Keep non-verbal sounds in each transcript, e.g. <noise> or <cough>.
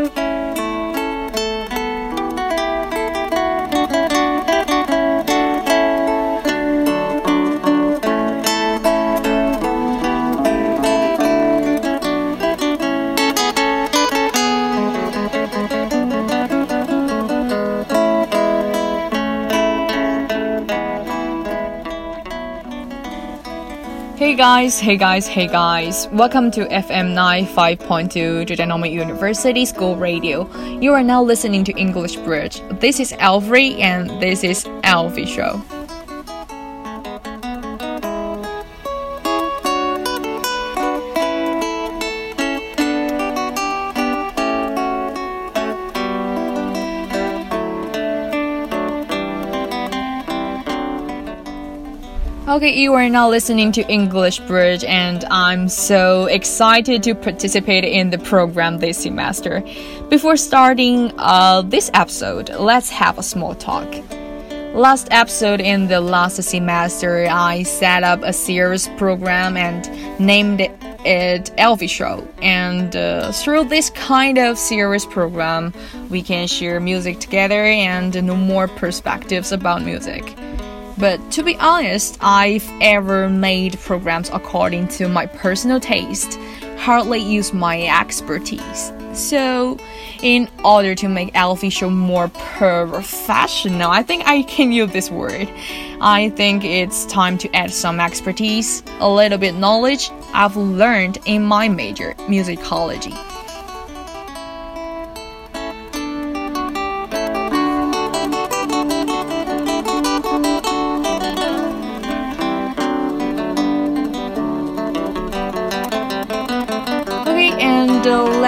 Thank you. Hey guys, hey guys, hey guys. Welcome to FM 95.2 Zhejiang University School Radio. You are now listening to English Bridge. This is Alfred and this is Alfie Show. Okay, you are now listening to English Bridge, and I'm so excited to participate in the program this semester. Before starting uh, this episode, let's have a small talk. Last episode in the last semester, I set up a series program and named it Alfie Show. And uh, through this kind of series program, we can share music together and know more perspectives about music. But to be honest, I've ever made programs according to my personal taste, hardly use my expertise. So, in order to make Alfie show more professional, I think I can use this word. I think it's time to add some expertise, a little bit knowledge I've learned in my major, musicology.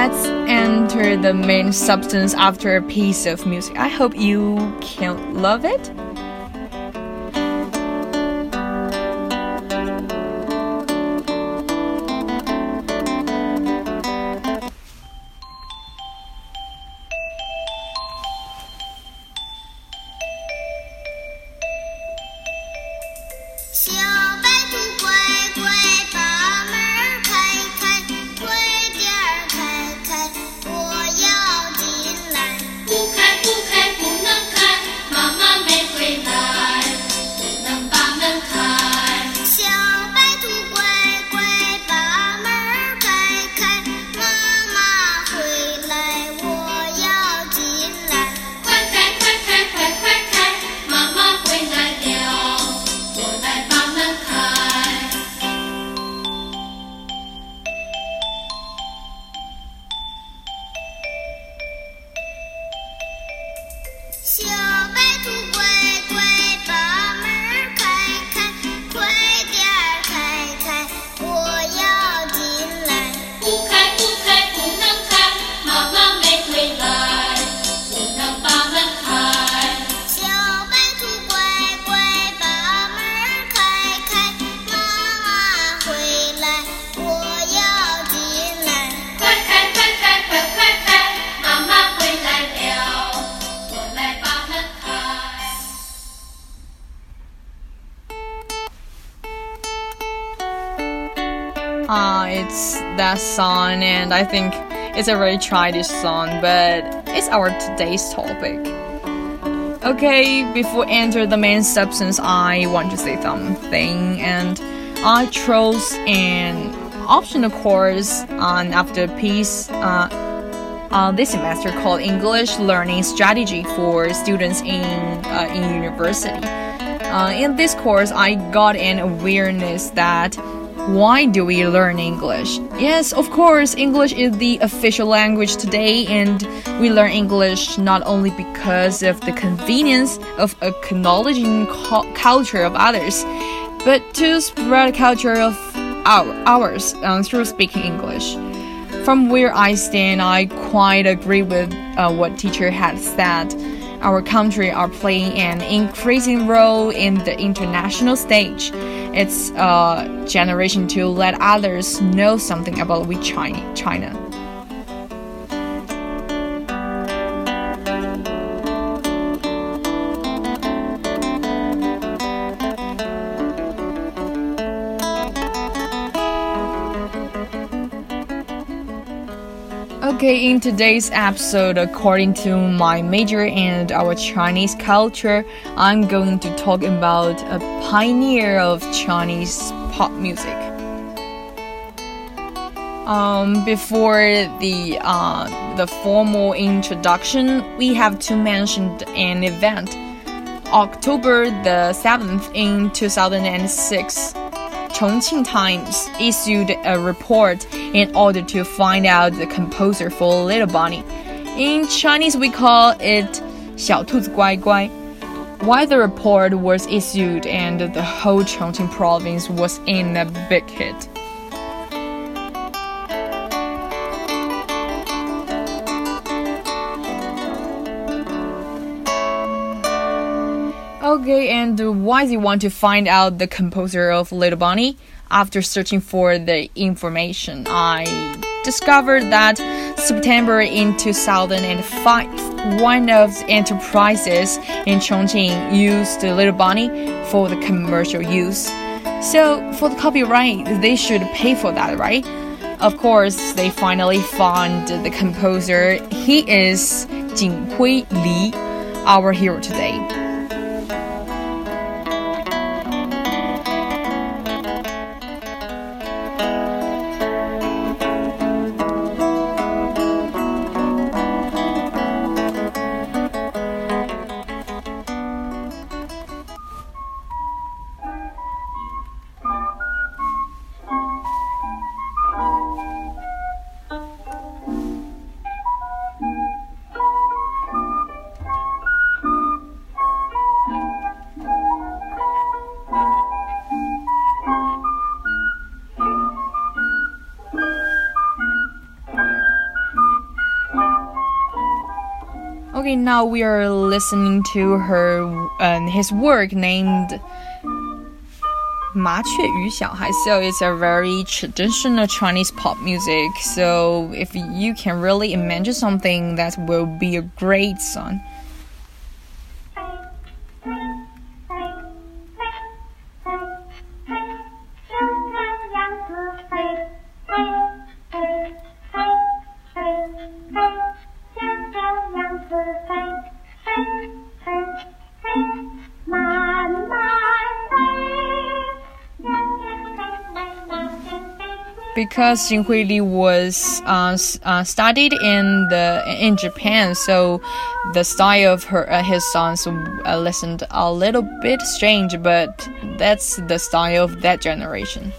Let's enter the main substance after a piece of music. I hope you can love it. Uh, it's that song, and I think it's a very childish song, but it's our today's topic. Okay, before enter the main substance, I want to say something, and I chose an optional course on after peace uh, uh, this semester called English Learning Strategy for students in uh, in university. Uh, in this course, I got an awareness that why do we learn English? Yes, of course, English is the official language today, and we learn English not only because of the convenience of acknowledging culture of others, but to spread culture of our, ours um, through speaking English. From where I stand, I quite agree with uh, what teacher had said. Our country are playing an increasing role in the international stage it's a generation to let others know something about we China. China. Okay, in today's episode, according to my major and our Chinese culture, I'm going to talk about a pioneer of Chinese pop music. Um, before the uh, the formal introduction, we have to mention an event. October the 7th in 2006, Chongqing Times issued a report in order to find out the composer for Little Bunny. In Chinese, we call it 小兔子乖乖. While the report was issued and the whole Chongqing province was in a big hit. Okay, and why do you want to find out the composer of Little Bunny? After searching for the information, I discovered that September in 2005, one of the enterprises in Chongqing used the Little Bunny for the commercial use. So, for the copyright, they should pay for that, right? Of course, they finally found the composer. He is Jinghui Li, our hero today. now we are listening to her um, his work named 麻雀与小孩. So it's a very traditional Chinese pop music. So if you can really imagine something, that will be a great song. Because Xin Li was uh, uh, studied in the in Japan, so the style of her uh, his songs uh, listened a little bit strange, but that's the style of that generation.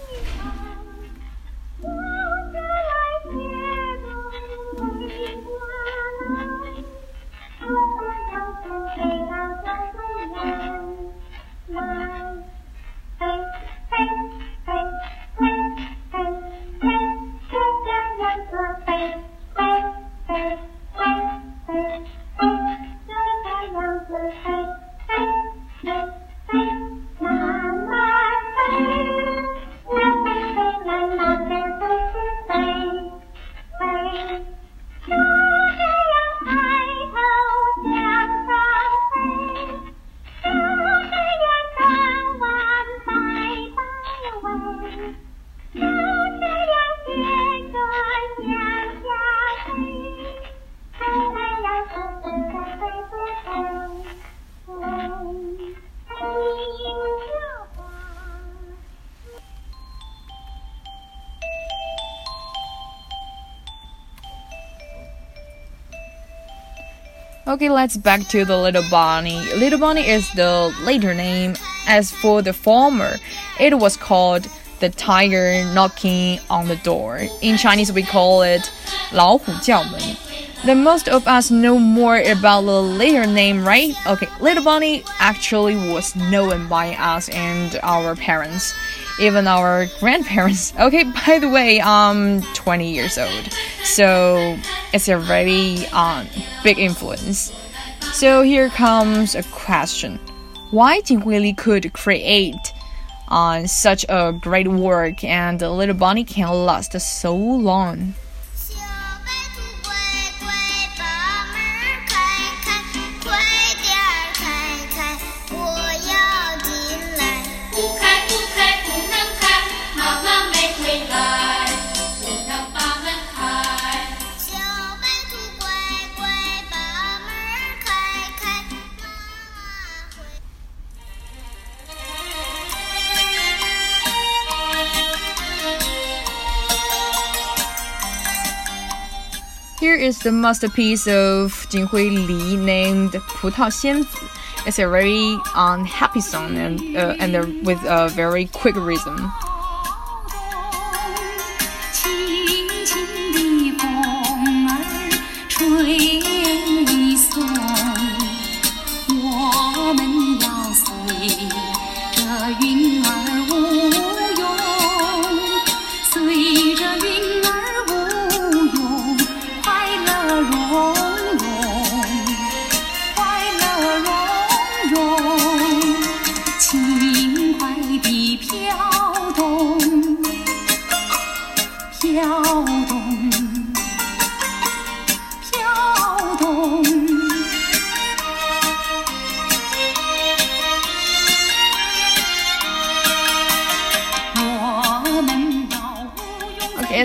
Okay, let's back to the Little Bunny. Little Bunny is the later name. As for the former, it was called the tiger knocking on the door. In Chinese, we call it 老虎叫门. The most of us know more about the later name, right? Okay, Little Bunny actually was known by us and our parents even our grandparents. <laughs> Okay, by the way, I'm 20 years old, so it's a very um, big influence. So here comes a question: Why did Willie could create on uh, such a great work and Little Bunny can last so long? the masterpiece of Jin Hui Li named Putao Xianzi. It's a very unhappy song and, uh, and a, with a very quick rhythm.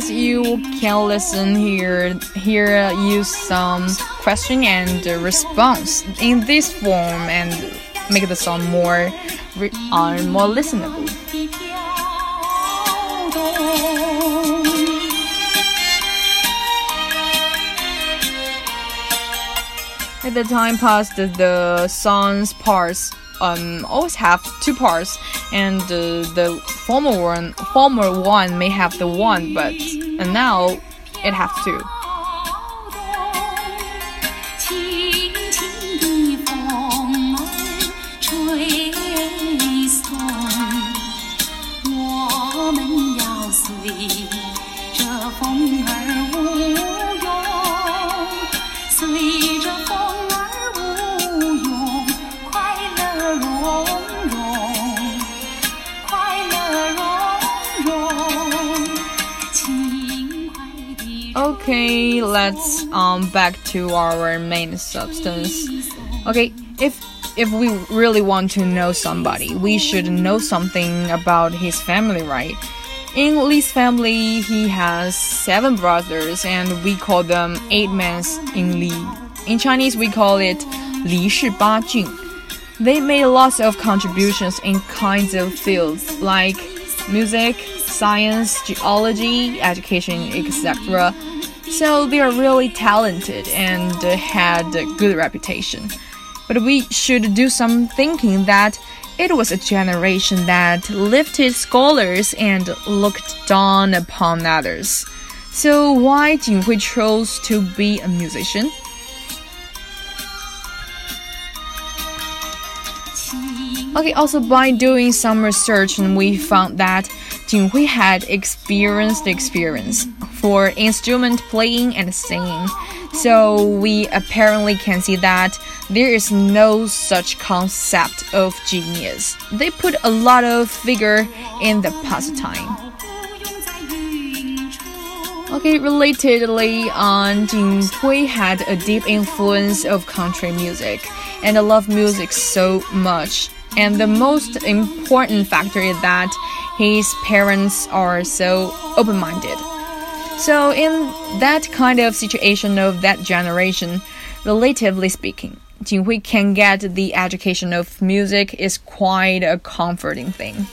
You can listen here, here use some question and response in this form and make the song more uh, more listenable. At the time passed, the song's parts um, always have two parts, and uh, the former one, former one may have the one, but and now it has two. Let's um back to our main substance. Okay, if if we really want to know somebody, we should know something about his family, right? In Li's family, he has seven brothers, and we call them eight men in Li. In Chinese, we call it Li Shi Ba Jun. They made lots of contributions in kinds of fields like music, science, geology, education, etc. So they are really talented and uh, had a good reputation. But we should do some thinking that it was a generation that lifted scholars and looked down upon others. So why Jinhui chose to be a musician? Okay, also by doing some research, we found that Jinhui had experienced experience for instrument playing and singing. So we apparently can see that there is no such concept of genius. They put a lot of vigor in the pastime. Okay, relatedly, um, Jin Hui had a deep influence of country music, and I love music so much. And the most important factor is that his parents are so open-minded. So, in that kind of situation of that generation, relatively speaking, Jinhui can get the education of music is quite a comforting thing.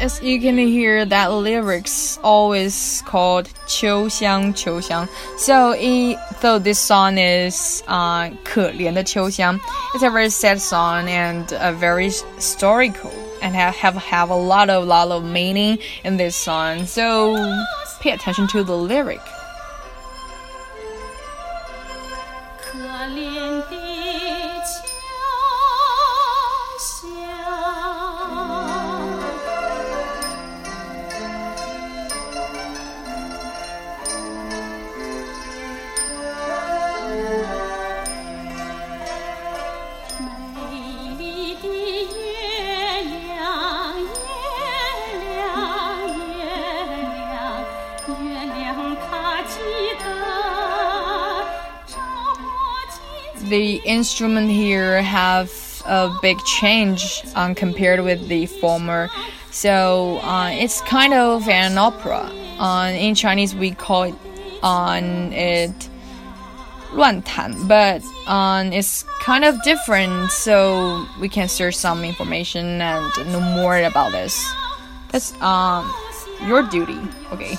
as you can hear that lyrics always called 秋香秋香. So though this song is uh 可怜的秋香, it's a very sad song and a very historical and have have, have a lot of lot of meaning in this song. So pay attention to the lyric. The instrument here have a big change um, compared with the former. So uh, it's kind of an opera. Uh, in Chinese, we call it on it 乱弹, but um, it's kind of different. So we can search some information and know more about this. That's um your duty. Okay.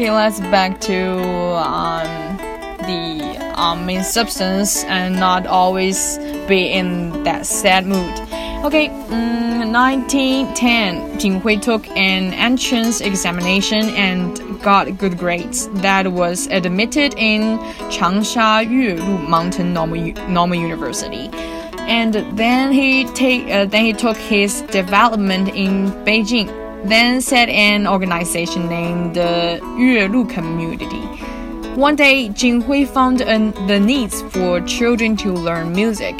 Okay, back to um the um main substance and not always be in that sad mood. Okay, um, 1910, Jing Hui took an entrance examination and got good grades. That was admitted in Changsha Yuelu Mountain Normal, Normal University. And then he take uh, then he took his development in Beijing then set an organization named the Yuelu Community. One day, Jing Hui found an, the needs for children to learn music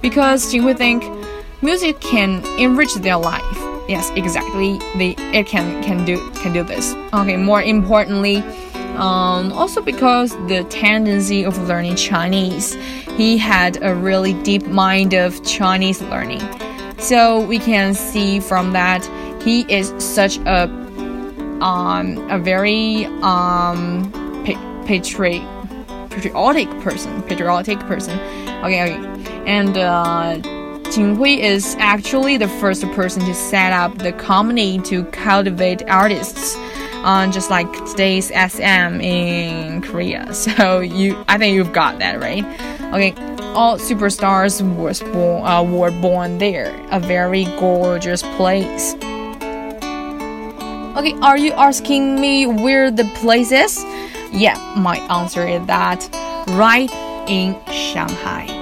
because Jing Hui think music can enrich their life. Yes, exactly. It can can do can do this. Okay, more importantly, um, also because the tendency of learning Chinese, he had a really deep mind of Chinese learning. So we can see from that he is such a um a very um patri patriotic person patriotic person okay, okay. and uh Jing Hui is actually the first person to set up the company to cultivate artists, uh, just like today's SM in Korea. <laughs> So you, I think you've got that right. Okay, all superstars was born, uh, were born there. A very gorgeous place. Okay, are you asking me where the place is? Yeah, my answer is that right in Shanghai.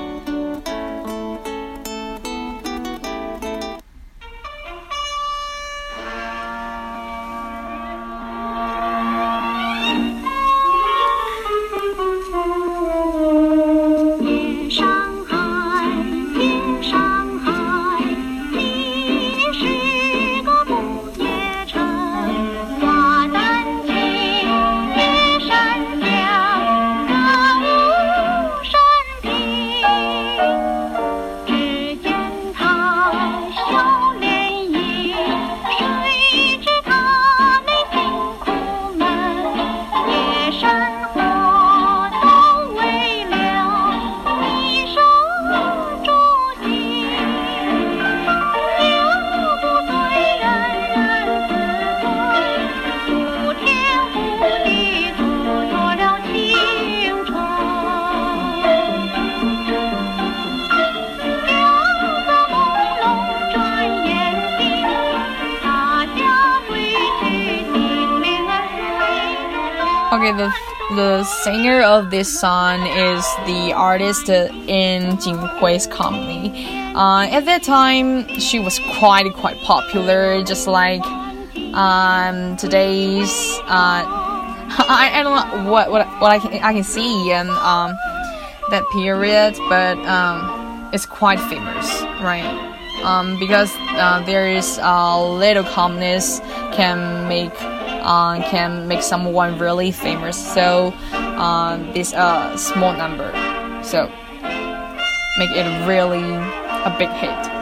Okay, the the singer of this song is the artist in Jin Hui's company. Uh, at that time, she was quite quite popular, just like um, today's. Uh, <laughs> I, I don't know what what, what I can I can see in um, that period, but um, it's quite famous, right? Um, because uh, there is a little calmness can make uh, can make someone really famous. So um, this uh, small number, so make it really a big hit.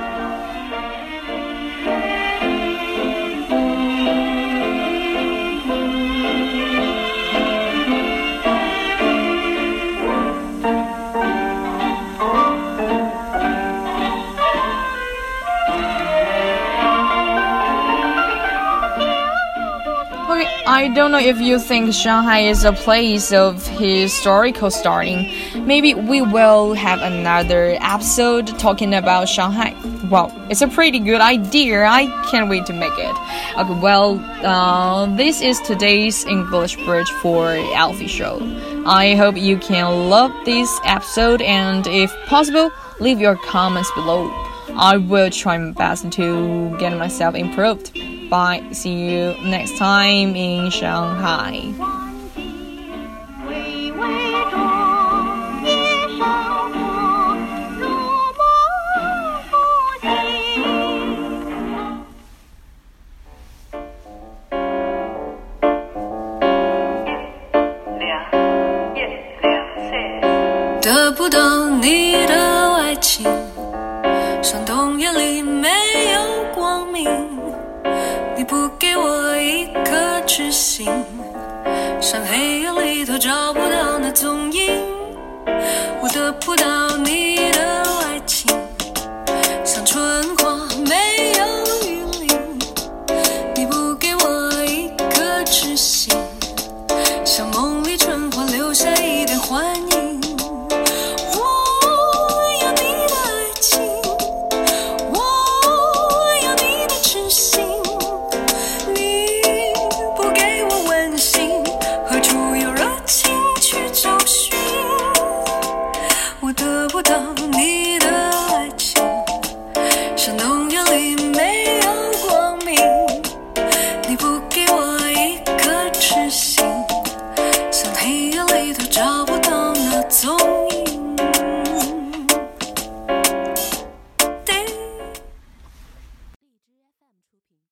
I don't know if you think Shanghai is a place of historical starting. Maybe we will have another episode talking about Shanghai. Well, it's a pretty good idea. I can't wait to make it. Okay, well, uh, this is today's English bridge for Alfie Show. I hope you can love this episode and, if possible, leave your comments below. I will try my best to get myself improved. Bye. See you next time in Shanghai. mexer.